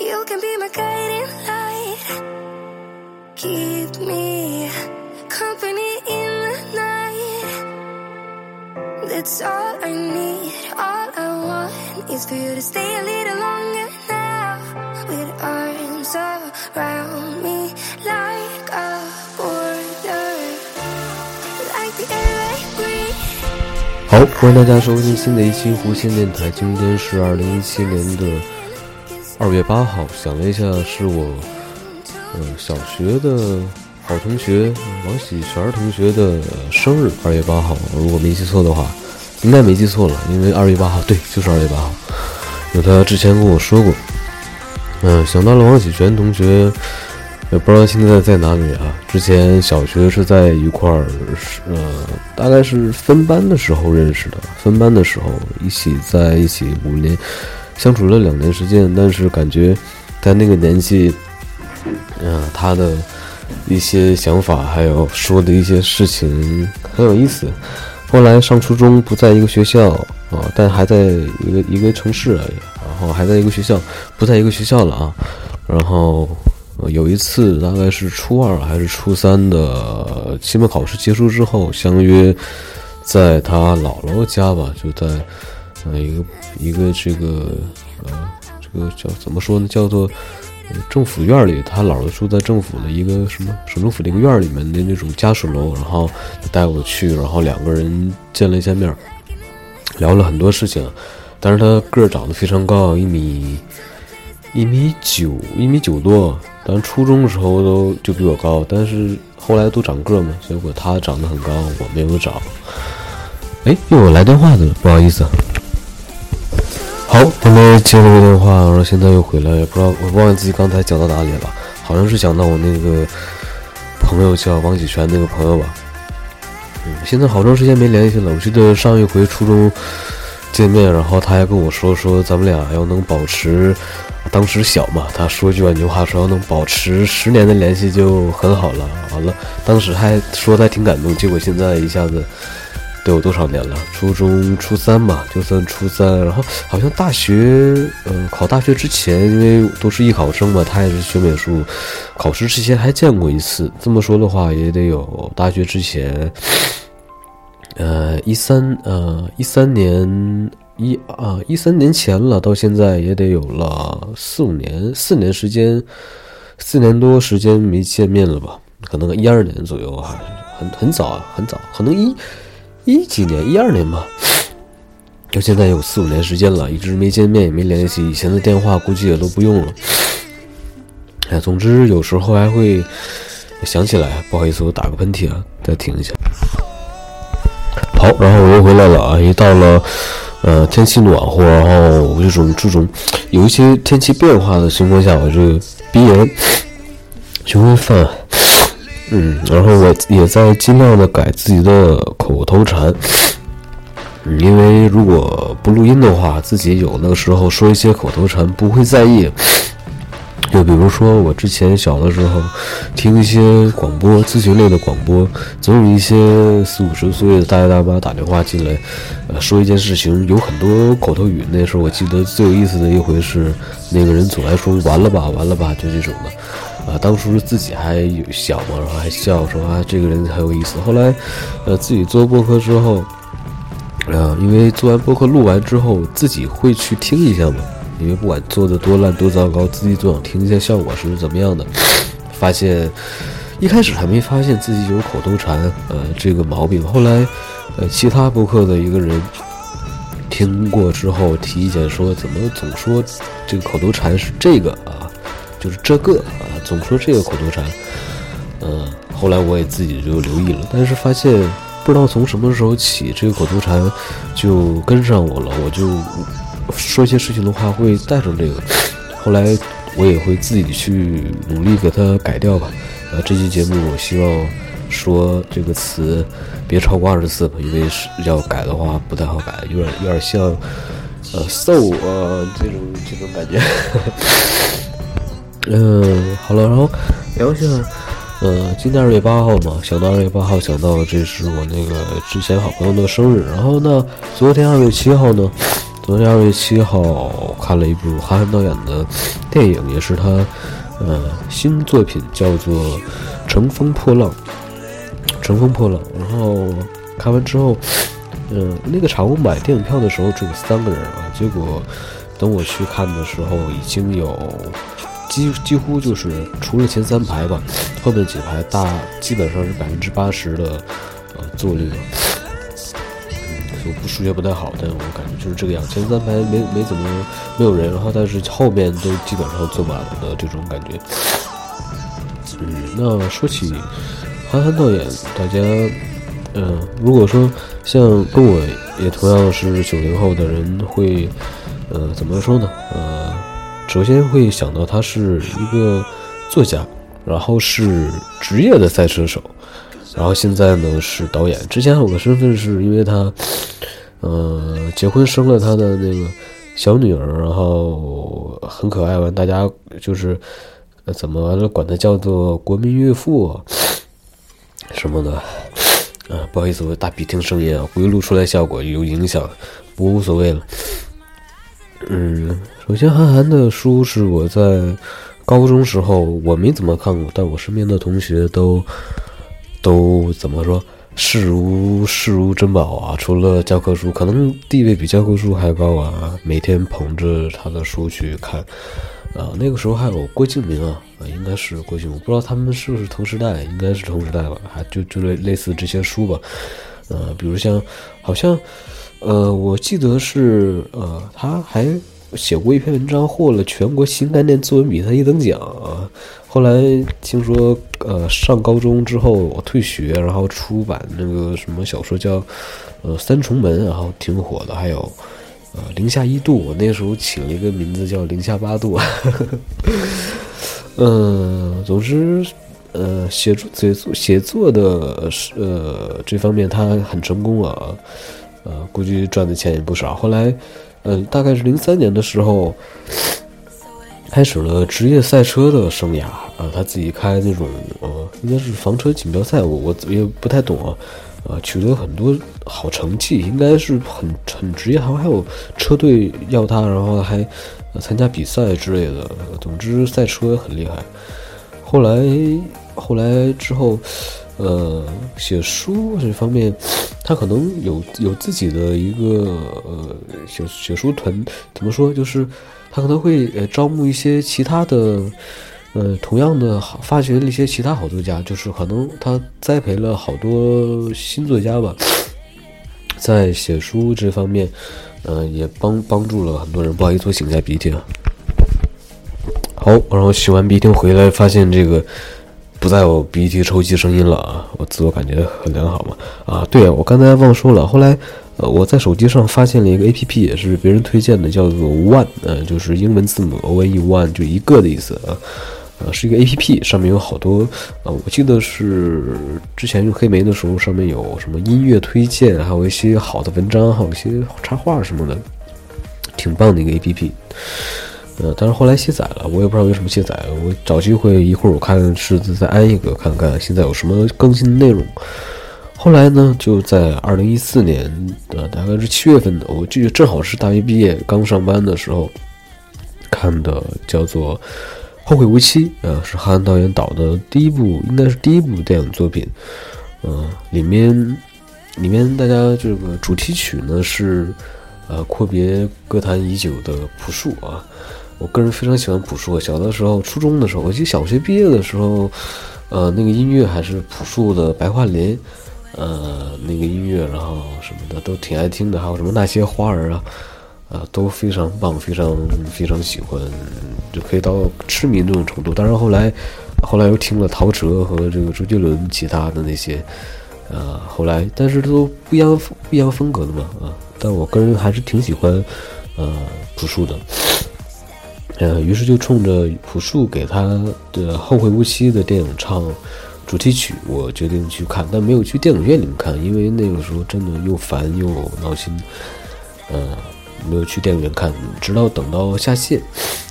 You can be my guiding light. Keep me company in the night. That's all I need. All I want is for you to stay a little longer now. With arms around me like a border. Like the air I breathe. 好，欢迎大家收听新的一期弧线电台。今天是二零一七年的二月八号，想了一下，是我呃小学的好同学王喜全同学的生日，二月八号。如果没记错的话，应该没记错了，因为二月八号，对，就是二月八号。有他之前跟我说过，嗯、想到了王喜全同学，也不知道现在在哪里啊。之前小学是在一块儿，是呃，大概是分班的时候认识的。分班的时候一起在一起五年，相处了两年时间，但是感觉在那个年纪，嗯、他的一些想法还有说的一些事情很有意思。后来上初中不在一个学校啊，但还在一个一个城市而已，然后还在一个学校，不在一个学校了啊。然后、有一次大概是初二还是初三的期末考试结束之后，相约在他姥姥家吧，就在呃一个一个这个呃这个叫怎么说呢，叫做。呃政府院里，他姥姥住在政府的一个什么省政府的一个院里面的那种家属楼，然后带我去，然后两个人见了一下面，聊了很多事情。但是他个儿长得非常高，一米一米九，一米九多。咱初中的时候都就比我高，但是后来都长个嘛，结果他长得很高，我没有长。哎，又有来电话的了，不好意思。好，刚才接了个电话，然后现在又回来，也不知道我忘记自己刚才讲到哪里了，好像是讲到我那个朋友叫王启全那个朋友吧。嗯，现在好长时间没联系了。我记得上一回初中见面，然后他还跟我说说咱们俩要能保持，当时小嘛，他说句玩句话说要能保持十年的联系就很好了。完了，当时还说他挺感动，结果现在一下子。得有多少年了？初中初三吧，就算初三。然后好像大学，呃，考大学之前，因为都是艺考生嘛，他也是学美术，考试之前还见过一次。这么说的话，也得有大学之前，呃，一三呃一三年一啊一三年前了，到现在也得有了四五年，四年时间，四年多时间没见面了吧？可能一二年左右啊，很很早啊，很早，可能一。一几年，一二年吧，到现在有四五年时间了，一直没见面，也没联系，以前的电话估计也都不用了。哎，总之有时候还会想起来，不好意思，我打个喷嚏啊，再停一下。好，然后我又回来了啊，一到了呃天气暖和，然后这种这种有一些天气变化的情况下，我这个鼻炎就会犯。嗯，然后我也在尽量的改自己的口头禅，因为如果不录音的话，自己有那个时候说一些口头禅不会在意。就比如说我之前小的时候听一些广播咨询类的广播，总有一些四五十岁的大爷大妈打电话进来，呃，说一件事情，有很多口头语。那时候我记得最有意思的一回是，那个人总来说完了吧，完了吧，就这种的。啊，当初自己还有小嘛，然后还笑说啊，这个人很有意思。后来，呃，自己做播客之后，呃，因为做完播客录完之后，自己会去听一下嘛。因为不管做的多烂多糟糕，自己总想听一下效果是怎么样的。发现一开始还没发现自己有口头禅，呃，这个毛病。后来，呃，其他播客的一个人听过之后提意见说，怎么总说这个口头禅是这个啊？就是这个啊，总说这个口头禅，嗯，后来我也自己就留意了，但是发现不知道从什么时候起，这个口头禅就跟上我了，我就说一些事情的话会带上这个，后来我也会自己去努力给它改掉吧。呃，这期节目我希望说这个词别超过二十次吧，因为是要改的话不太好改，有点有点像呃 so 啊这种这种感觉。嗯，好了，然后聊一下，呃，今天二月八号嘛，想到二月八号，想到这是我那个之前好朋友的生日。然后呢，昨天二月七号呢，昨天二月七号看了一部韩寒导演的电影，也是他呃新作品，叫做《乘风破浪》。乘风破浪，然后看完之后，嗯，那个场我买电影票的时候只有三个人啊，结果等我去看的时候，已经有几几乎就是除了前三排吧，后面几排大基本上是百分之八十的呃坐率。我不数学不太好，但我感觉就是这个样。前三排没没怎么没有人，然后但是后面都基本上坐满了的这种感觉。嗯，那说起韩寒导演，大家嗯，如果说像跟我也同样是九零后的人，会呃怎么说呢？呃，首先会想到他是一个作家，然后是职业的赛车手。然后现在呢是导演，之前有个身份是因为他，呃，结婚生了他的那个小女儿，然后很可爱，完大家就是怎么管他叫做国民岳父什么的，啊，不好意思，我大鼻涕声音啊，会录出来效果有影响，不过无所谓了。嗯，首先韩寒的书是我在高中时候我没怎么看过，但我身边的同学都。都怎么说视如视如珍宝啊！除了教科书，可能地位比教科书还高啊！每天捧着他的书去看，啊，那个时候还有郭敬明啊，啊，应该是郭敬明，不知道他们是不是同时代，应该是同时代吧？还就就类类似这些书吧，呃，比如像好像，呃，我记得是呃，他还写过一篇文章，获了全国新概念作文比赛一等奖啊。后来听说，呃，上高中之后我退学，然后出版那个什么小说叫，呃，《三重门》，然后挺火的。还有，呃，《零下一度》，我那时候起了一个名字叫《零下八度》。嗯，总之，呃，写作、写作、写作的，呃，这方面他很成功啊，呃，估计赚的钱也不少。后来，嗯，大概是零三年的时候。开始了职业赛车的生涯啊，他自己开那种呃，应该是房车锦标赛，我我也不太懂啊，呃，取得很多好成绩，应该是很很职业，好像还有车队要他，然后还参加比赛之类的。总之，赛车很厉害。后来后来之后，呃，写书这方面，他可能有有自己的一个呃写写书团，怎么说就是。他可能会呃招募一些其他的，呃同样的好发掘了一些其他好作家，就是可能他栽培了好多新作家吧，在写书这方面，呃也帮帮助了很多人。不好意思，我擤一下鼻涕啊。好，然后擤完鼻涕回来，发现这个不再有鼻涕抽泣声音了啊，我自我感觉很良好嘛。啊，对啊，我刚才忘说了，后来。呃，我在手机上发现了一个 A P P，也是别人推荐的，叫做 One，呃，就是英文字母 O N E One，就一个的意思啊，呃，是一个 A P P，上面有好多，呃，我记得是之前用黑莓的时候，上面有什么音乐推荐，还有一些好的文章，还有一些插画什么的，挺棒的一个 A P P，呃，但是后来卸载了，我也不知道为什么卸载，我找机会一会儿我看是再安一个看看，现在有什么更新的内容。后来呢，就在二零一四年的大概是七月份的，我记得正好是大学毕业刚上班的时候看的，叫做《后会无期》，呃，是韩寒导演导的第一部，应该是第一部电影作品。嗯，里面里面大家这个主题曲呢是呃阔别歌坛已久的朴树啊，我个人非常喜欢朴树。小的时候，初中的时候，我记得小学毕业的时候，呃，那个音乐还是朴树的《白桦林》。呃，那个音乐，然后什么的都挺爱听的，还有什么那些花儿啊，啊，都非常棒，非常非常喜欢，就可以到痴迷那种程度。当然后来，后来又听了陶喆和这个周杰伦其他的那些，呃，后来但是都不一样不一样风格的嘛，啊，但我个人还是挺喜欢，呃，朴树的，呃，于是就冲着朴树给他的《后会无期》的电影唱。主题曲，我决定去看，但没有去电影院里面看，因为那个时候真的又烦又闹心，呃，没有去电影院看，直到等到下线，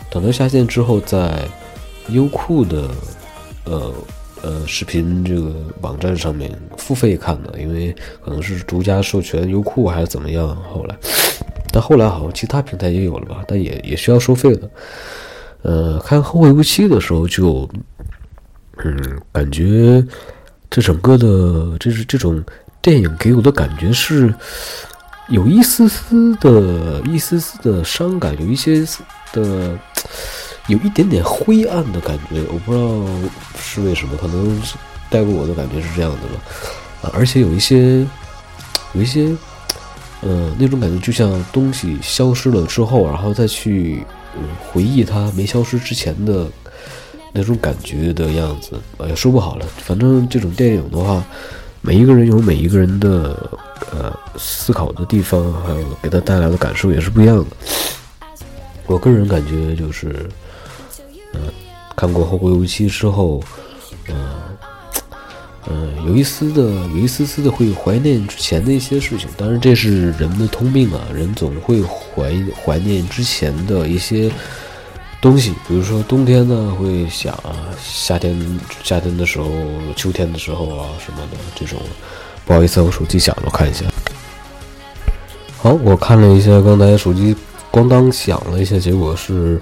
等到下线之后，在优酷的呃呃视频这个网站上面付费看的，因为可能是独家授权优酷还是怎么样，后来但后来好像其他平台也有了吧，但也也需要收费的。呃，看《后会无期》的时候就，嗯，感觉这整个的，这是这种电影给我的感觉是有一丝丝的、一丝丝的伤感，有一些的，有一点点灰暗的感觉。我不知道是为什么，可能带给我的感觉是这样的了。啊，而且有一些，有一些。呃，那种感觉就像东西消失了之后，然后再去回忆它没消失之前的那种感觉的样子。哎呀，说不好了，反正这种电影的话，每一个人有每一个人的呃思考的地方，还有给他带来的感受也是不一样的。我个人感觉就是，嗯，看过《后会无期》之后，嗯。嗯，有一丝的，有一丝丝的会怀念之前的一些事情。当然，这是人的通病啊，人总会怀怀念之前的一些东西。比如说冬天呢，会想啊，夏天夏天的时候，秋天的时候啊什么的这种。不好意思，我手机响了，我看一下。好，我看了一下，刚才手机咣当响了一下，结果是。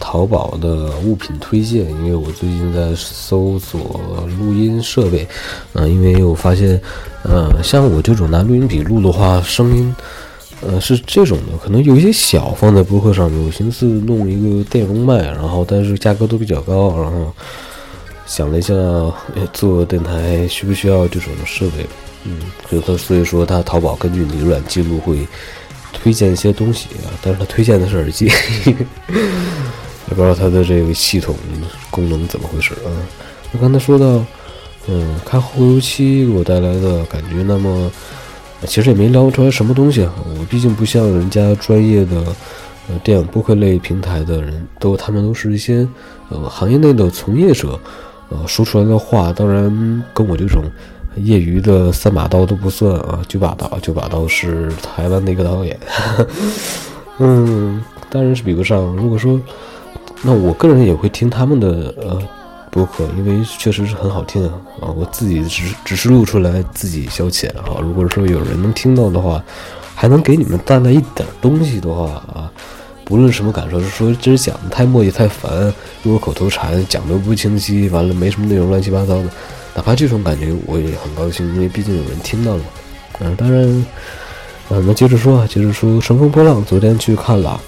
淘宝的物品推荐，因为我最近在搜索录音设备，嗯，因为我发现，呃，像我这种拿录音笔录的话，声音，呃，是这种的，可能有一些小，放在博客上面，我寻思弄一个电容麦，然后但是价格都比较高，然后想了一下，做电台需不需要这种设备？嗯，所以他所以说他淘宝根据你软记录会推荐一些东西啊，但是他推荐的是耳机。也不知道它的这个系统功能怎么回事啊？那刚才说到，嗯，看后油漆给我带来的感觉，那么其实也没聊出来什么东西啊。我毕竟不像人家专业的呃电影播客类平台的人，都他们都是一些呃行业内的从业者，呃说出来的话，当然跟我这种业余的三把刀都不算啊。九把刀，九把刀是台湾的一个导演，嗯，当然是比不上。如果说。那我个人也会听他们的呃播客，因为确实是很好听啊啊！我自己只只是录出来自己消遣哈。如果说有人能听到的话，还能给你们带来一点东西的话啊，不论什么感受，是说今儿讲的太磨叽太烦，如果口头禅讲的不清晰，完了没什么内容，乱七八糟的，哪怕这种感觉我也很高兴，因为毕竟有人听到了。嗯，当然，嗯，那接着说啊，接着说《乘风破浪》，昨天去看了，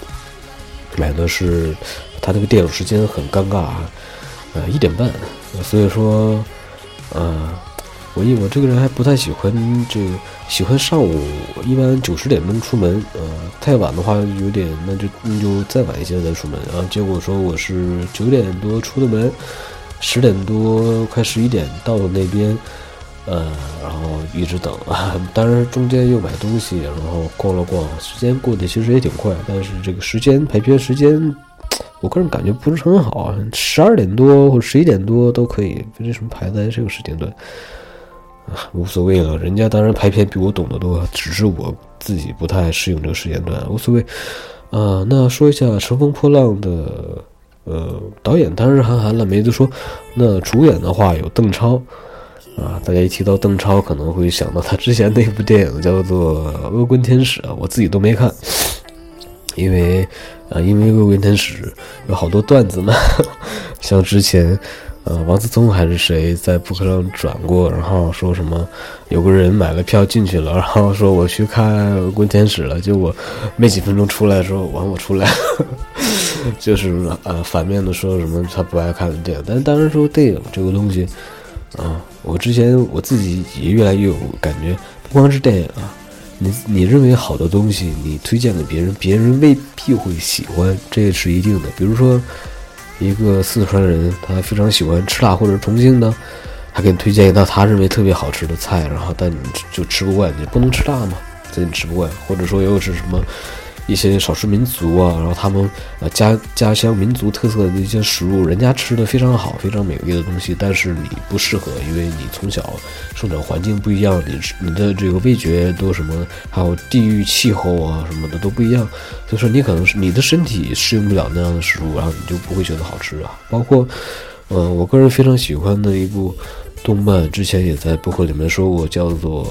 买的是。他那个电影时间很尴尬啊，呃，一点半，所以说，呃，我一我这个人还不太喜欢这个，喜欢上午，一般九十点钟出门，呃，太晚的话有点，那就那就再晚一些再出门啊。结果说我是九点多出的门，十点多快十一点到了那边，呃，然后一直等啊，当然中间又买东西，然后逛了逛，时间过得其实也挺快，但是这个时间排片时间。我个人感觉不是很好，十二点多或十一点多都可以，为什么排在这个时间段？啊，无所谓了，人家当然排片比我懂得多，只是我自己不太适应这个时间段，无所谓。啊，那说一下《乘风破浪》的，呃，导演当然是韩寒了，没得说。那主演的话有邓超，啊，大家一提到邓超，可能会想到他之前那部电影叫做《恶棍天使》，我自己都没看，因为。啊，因为《恶棍天使》有好多段子嘛，像之前，呃，王思聪还是谁在博客上转过，然后说什么有个人买了票进去了，然后说我去看《恶棍天使》了，结果没几分钟出来说完我出来，就是呃反面的说什么他不爱看电影，但当然说电影这个东西，啊，我之前我自己也越来越有感觉，不光是电影啊。你你认为好的东西，你推荐给别人，别人未必会喜欢，这也是一定的。比如说，一个四川人，他非常喜欢吃辣，或者重庆的，他给你推荐一道他认为特别好吃的菜，然后但你就吃不惯，你不能吃辣嘛？所以你吃不惯，或者说又是什么？一些少数民族啊，然后他们呃家家乡民族特色的一些食物，人家吃的非常好，非常美味的东西，但是你不适合，因为你从小生长环境不一样，你你的这个味觉都什么，还有地域气候啊什么的都不一样，所以说你可能是你的身体适应不了那样的食物，然后你就不会觉得好吃啊。包括，嗯，我个人非常喜欢的一部动漫，之前也在博客里面说过，叫做《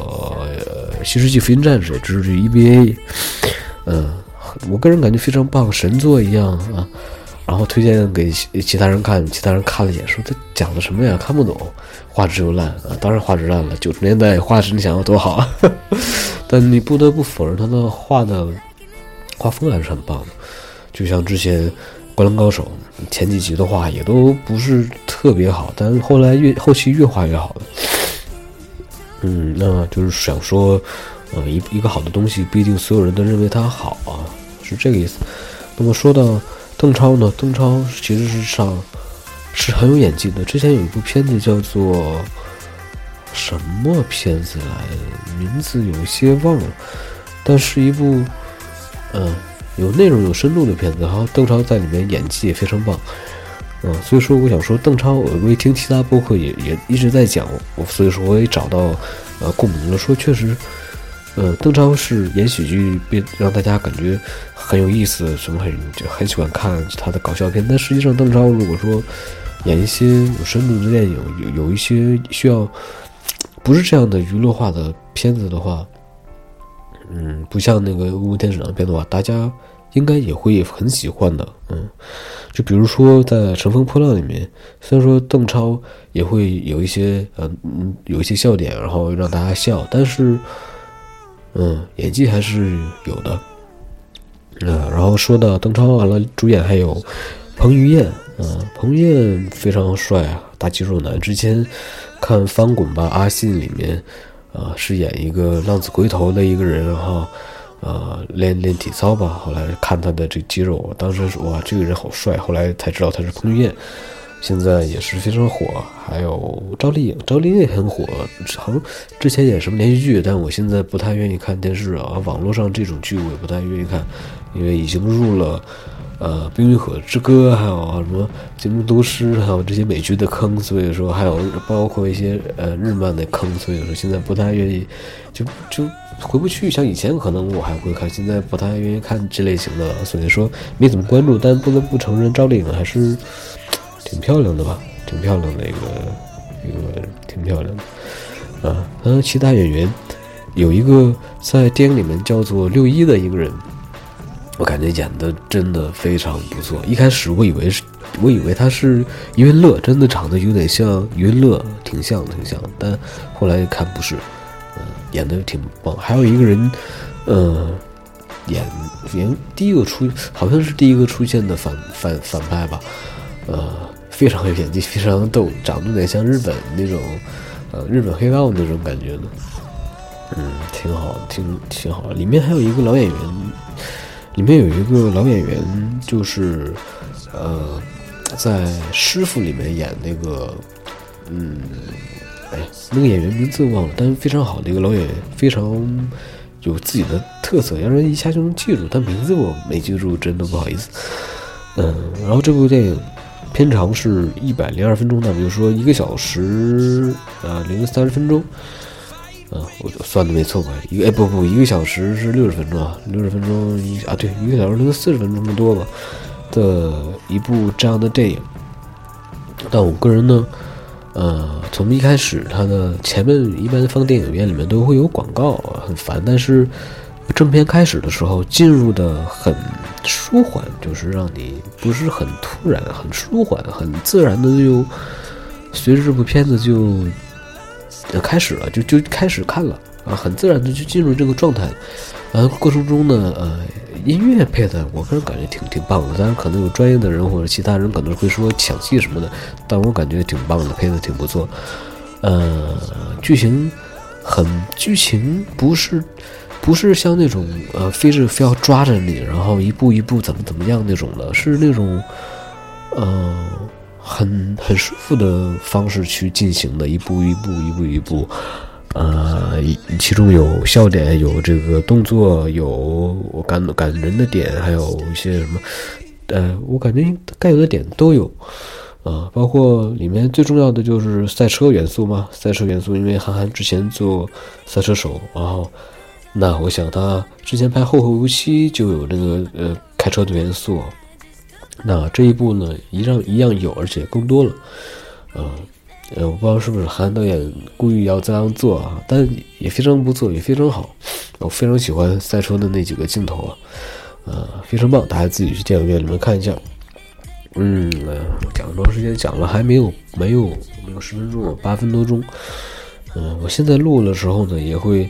呃新世纪福音战士》，这是 EVA，嗯。我个人感觉非常棒，神作一样啊。然后推荐给其他人看，其他人看了一眼说：“这讲的什么呀？看不懂，画质又烂啊！当然画质烂了，九十年代画质你想要多好？但你不得不否认他的画的画风还是很棒的。就像之前《灌篮高手》前几集的画也都不是特别好，但是后来越后期越画越好了。嗯，那就是想说，呃，一一个好的东西不一定所有人都认为它好啊，是这个意思。那么说到。邓超呢？邓超其实是上是很有演技的。之前有一部片子叫做什么片子来？名字有些忘了，但是一部嗯有内容、有深度的片子。然后邓超在里面演技也非常棒，嗯，所以说我想说，邓超，我一听其他播客也也一直在讲，我所以说我也找到呃共鸣了，说确实。呃，邓超是演喜剧，别让大家感觉很有意思，什么很就很喜欢看他的搞笑片。但实际上，邓超如果说演一些有深度的电影，有有一些需要不是这样的娱乐化的片子的话，嗯，不像那个《乌天使》的片的话，大家应该也会很喜欢的。嗯，就比如说在《乘风破浪》里面，虽然说邓超也会有一些嗯嗯有一些笑点，然后让大家笑，但是。嗯，演技还是有的。呃，然后说到邓超完了，主演还有彭于晏。嗯，彭于晏非常帅啊，大肌肉男。之前看《翻滚吧，阿信》里面，呃，是演一个浪子回头的一个人，然后呃练练体操吧。后来看他的这肌肉，当时说哇，这个人好帅。后来才知道他是彭于晏。现在也是非常火，还有赵丽颖，赵丽颖也很火，好像之前演什么连续剧，但我现在不太愿意看电视啊，网络上这种剧我也不太愿意看，因为已经入了呃《冰与火之歌》还有什么《金木都师》还有这些美剧的坑，所以说还有包括一些呃日漫的坑，所以说现在不太愿意，就就回不去。像以前可能我还会看，现在不太愿意看这类型的，了，所以说没怎么关注。但不得不承认，赵丽颖还是。挺漂亮的吧，挺漂亮的一个一个挺漂亮的啊。嗯，其他演员有一个在电影里面叫做六一的一个人，我感觉演的真的非常不错。一开始我以为是，我以为他是余文乐，真的长得有点像余文乐，挺像挺像。但后来看不是，嗯，演的挺棒。还有一个人，嗯，演演第一个出，好像是第一个出现的反反反派吧。呃，非常有演技，非常逗，长得有点像日本那种，呃，日本黑道那种感觉的，嗯，挺好，挺挺好。里面还有一个老演员，里面有一个老演员，就是呃，在师傅里面演那个，嗯，哎，那个演员名字忘了，但是非常好的一个老演员，非常有自己的特色，让人一下就能记住。但名字我没记住，真的不好意思。嗯，然后这部电影。片长是一百零二分钟，那么就说一个小时啊零三十分钟，啊，我算的没错吧？一个哎不不，一个小时是六十分钟啊，六十分钟一啊对，一个小时零四十分钟的多吧的一部这样的电影。但我个人呢，呃，从一开始它的前面一般放电影院里面都会有广告，很烦，但是。正片开始的时候进入的很舒缓，就是让你不是很突然，很舒缓，很自然的就随着这部片子就开始了，就就开始看了啊，很自然的就进入这个状态。呃，过程中呢，呃，音乐配的我个人感觉挺挺棒的，当然可能有专业的人或者其他人可能会说抢戏什么的，但我感觉挺棒的，配的挺不错。呃，剧情很剧情不是。不是像那种呃，非是非要抓着你，然后一步一步怎么怎么样那种的，是那种，呃，很很舒服的方式去进行的，一步一步，一步一步，呃，其中有笑点，有这个动作，有我感感人的点，还有一些什么，呃，我感觉该有的点都有，啊，包括里面最重要的就是赛车元素嘛，赛车元素，因为韩寒之前做赛车手，然后。那我想他之前拍《后会无期》就有这个呃开车的元素，那这一部呢一样一样有，而且更多了，呃呃，我不知道是不是韩导演故意要这样做啊，但也非常不错，也非常好，我非常喜欢赛车的那几个镜头啊，呃，非常棒，大家自己去电影院里面看一下。嗯，讲了多长时间？讲了还没有没有没有十分钟，八分多钟。嗯，我现在录的时候呢，也会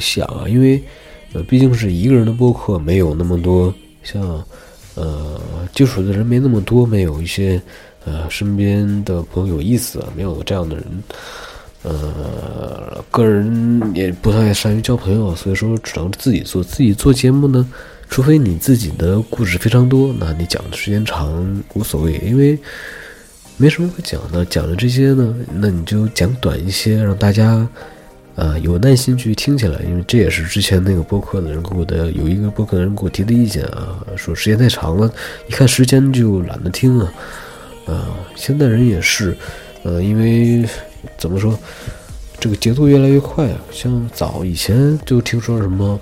想啊，因为呃毕竟是一个人的播客，没有那么多像呃接触的人没那么多，没有一些呃身边的朋友有意思，没有这样的人。呃，个人也不太善于交朋友，所以说只能自己做。自己做节目呢，除非你自己的故事非常多，那你讲的时间长无所谓，因为没什么可讲的。讲的这些呢，那你就讲短一些，让大家啊有耐心去听起来。因为这也是之前那个播客的人给我的有一个播客的人给我提的意见啊，说时间太长了，一看时间就懒得听了。啊，现在人也是，呃，因为。怎么说？这个节奏越来越快啊！像早以前就听说什么，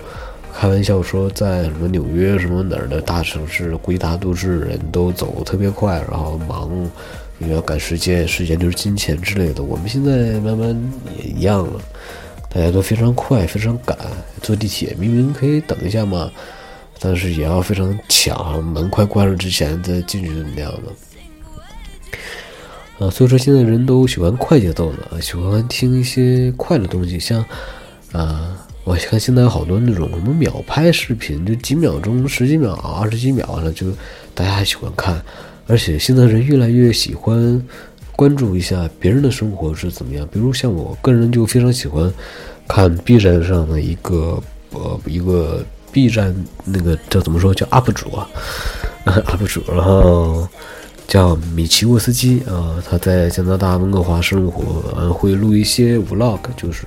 开玩笑说在什么纽约什么哪儿的大城市，归大都市人都走特别快，然后忙，因为要赶时间，时间就是金钱之类的。我们现在慢慢也一样了，大家都非常快，非常赶。坐地铁明明可以等一下嘛，但是也要非常抢，门快关了之前再进去那样的。啊，所以说现在人都喜欢快节奏的，喜欢听一些快的东西，像，啊，我看现在有好多那种什么秒拍视频，就几秒钟、十几秒、二十几秒的，就大家还喜欢看，而且现在人越来越喜欢关注一下别人的生活是怎么样，比如像我个人就非常喜欢看 B 站上的一个呃一个 B 站那个叫怎么说叫 UP 主啊，UP 主，然后。叫米奇沃斯基啊，他在加拿大温哥华生活，嗯，会录一些 vlog，就是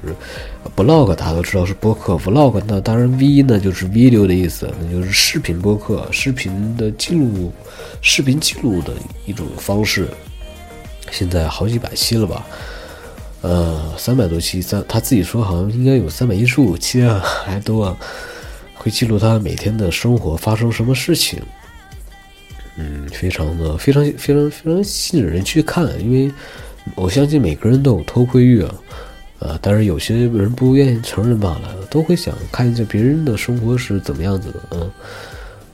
Vlog 大家都知道是播客，vlog 那当然 v 呢就是 video 的意思，那就是视频播客，视频的记录，视频记录的一种方式。现在好几百期了吧？呃，三百多期，三他自己说好像应该有三百一十五期啊，还多啊，会记录他每天的生活发生什么事情。嗯，非常的非常非常非常吸引人去看，因为我相信每个人都有偷窥欲啊，呃，但是有些人不愿意承认罢了，都会想看一下别人的生活是怎么样子的，嗯。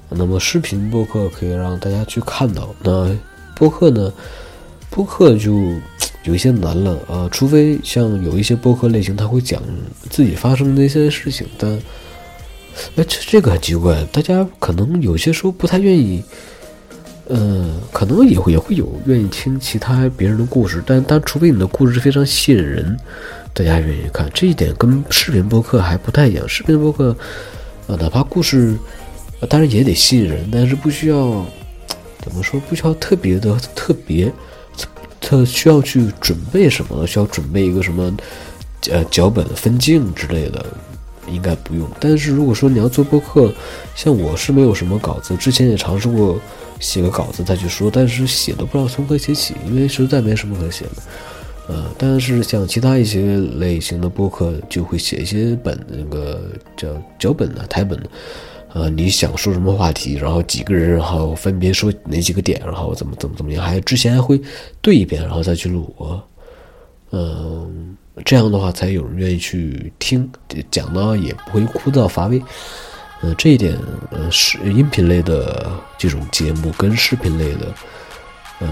那么视频播客可以让大家去看到，那播客呢，播客就有一些难了啊，除非像有一些播客类型，他会讲自己发生的一些事情，但哎，这这个很奇怪，大家可能有些时候不太愿意。嗯，可能也会也会有愿意听其他别人的故事，但但除非你的故事非常吸引人，大家愿意看。这一点跟视频播客还不太一样。视频播客，呃，哪怕故事，当然也得吸引人，但是不需要怎么说，不需要特别的特别，他需要去准备什么？需要准备一个什么，呃，脚本分镜之类的，应该不用。但是如果说你要做播客，像我是没有什么稿子，之前也尝试过。写个稿子再去说，但是写都不知道从何写起，因为实在没什么可写的。呃，但是像其他一些类型的播客，就会写一些本，那个叫脚本的台本的。呃，你想说什么话题，然后几个人，然后分别说哪几个点，然后怎么怎么怎么样，还之前还会对一遍，然后再去录。嗯，这样的话才有人愿意去听，讲呢也不会枯燥乏味。呃，这一点，呃，是音频类的这种节目跟视频类的，呃，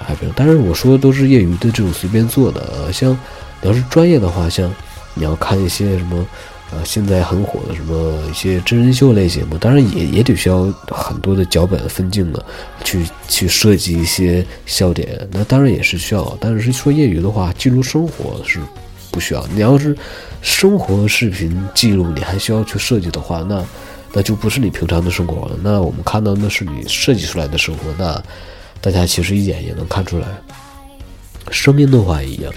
还不一样。当然，我说的都是业余的这种随便做的啊。像你要是专业的话，像你要看一些什么，呃，现在很火的什么一些真人秀类节目，当然也也得需要很多的脚本分镜的，去去设计一些笑点。那当然也是需要，但是说业余的话，记录生活是。不需要，你要是生活视频记录，你还需要去设计的话，那那就不是你平常的生活了。那我们看到那是你设计出来的生活，那大家其实一眼也能看出来。声音的话也一样，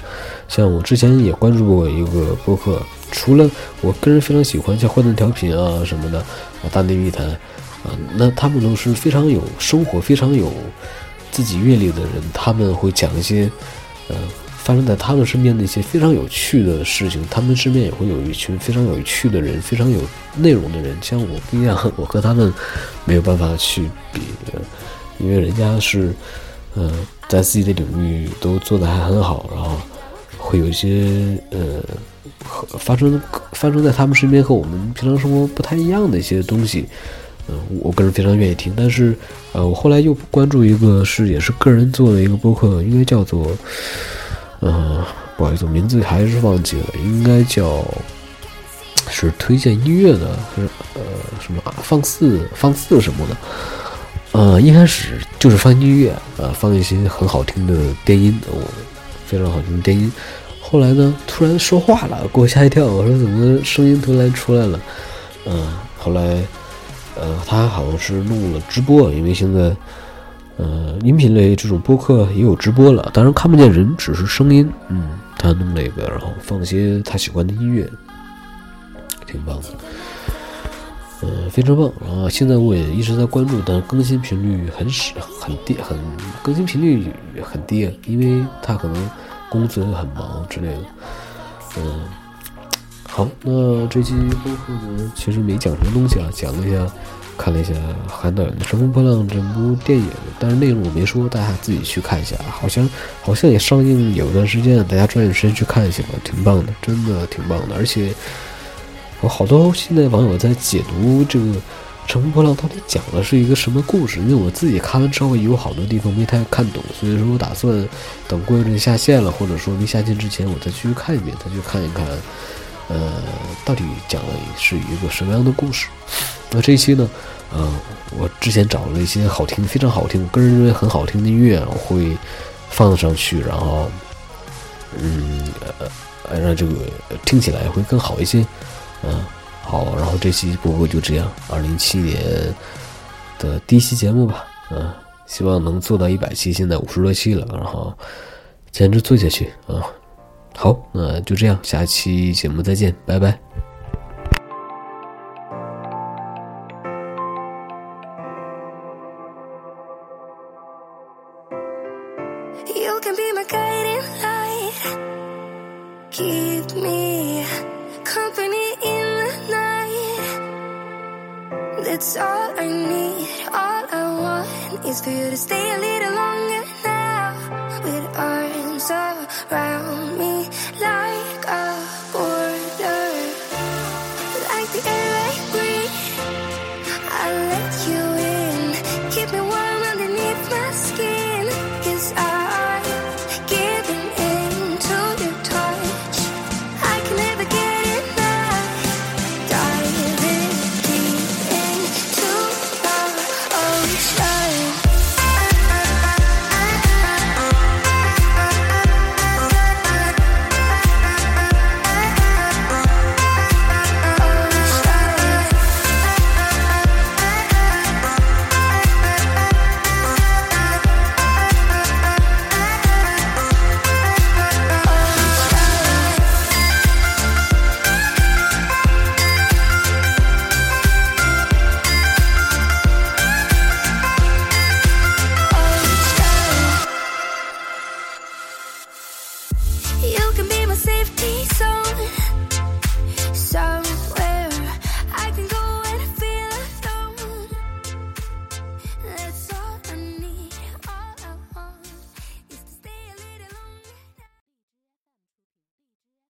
像我之前也关注过一个播客，除了我个人非常喜欢像坏蛋调频啊什么的啊大内密谈啊，那他们都是非常有生活、非常有自己阅历的人，他们会讲一些呃。发生在他们身边的一些非常有趣的事情，他们身边也会有一群非常有趣的人，非常有内容的人。像我不一样，我和他们没有办法去比，因为人家是，呃，在自己的领域都做得还很好，然后会有一些呃，和发生发生在他们身边和我们平常生活不太一样的一些东西，嗯，我个人非常愿意听。但是，呃，我后来又关注一个是也是个人做的一个播客，应该叫做，嗯，不好意思，名字还是忘记了，应该叫是推荐音乐的，是呃什么放肆放肆什么的。呃，一开始就是放音乐，呃，放一些很好听的电音，哦，非常好听的电音。后来呢，突然说话了，给我吓一跳。我说怎么声音突然出来了？嗯，后来，呃，他好像是录了直播，因为现在，呃，音频类这种播客也有直播了，当然看不见人，只是声音。嗯，他弄了一个，然后放些他喜欢的音乐，挺棒的。嗯，非常棒啊！现在我也一直在关注，但更新频率很少，很低，很更新频率很低，因为他可能工作很忙之类的。嗯，好，那这期播客呢，其实没讲什么东西啊，讲了一下，看了一下韩导演的《乘风破浪》这部电影，但是内容我没说，大家自己去看一下。好像好像也上映有段时间，大家抓紧时间去看一下吧，挺棒的，真的挺棒的，而且。有好多现在网友在解读这个《乘风破浪》到底讲的是一个什么故事？因为我自己看完之后有好多地方没太看懂，所以说我打算等过一阵下线了，或者说没下线之前，我再去看一遍，再去看一看，呃，到底讲的是一个什么样的故事。那这期呢，呃，我之前找了一些好听、非常好听，我个人认为很好听的音乐，我会放上去，然后，嗯，呃，让这个听起来会更好一些。嗯，好，然后这期播客就这样，二零一七年的第一期节目吧，嗯，希望能做到一百期，现在五十多期了，然后坚持做下去啊。好，那就这样，下期节目再见，拜拜。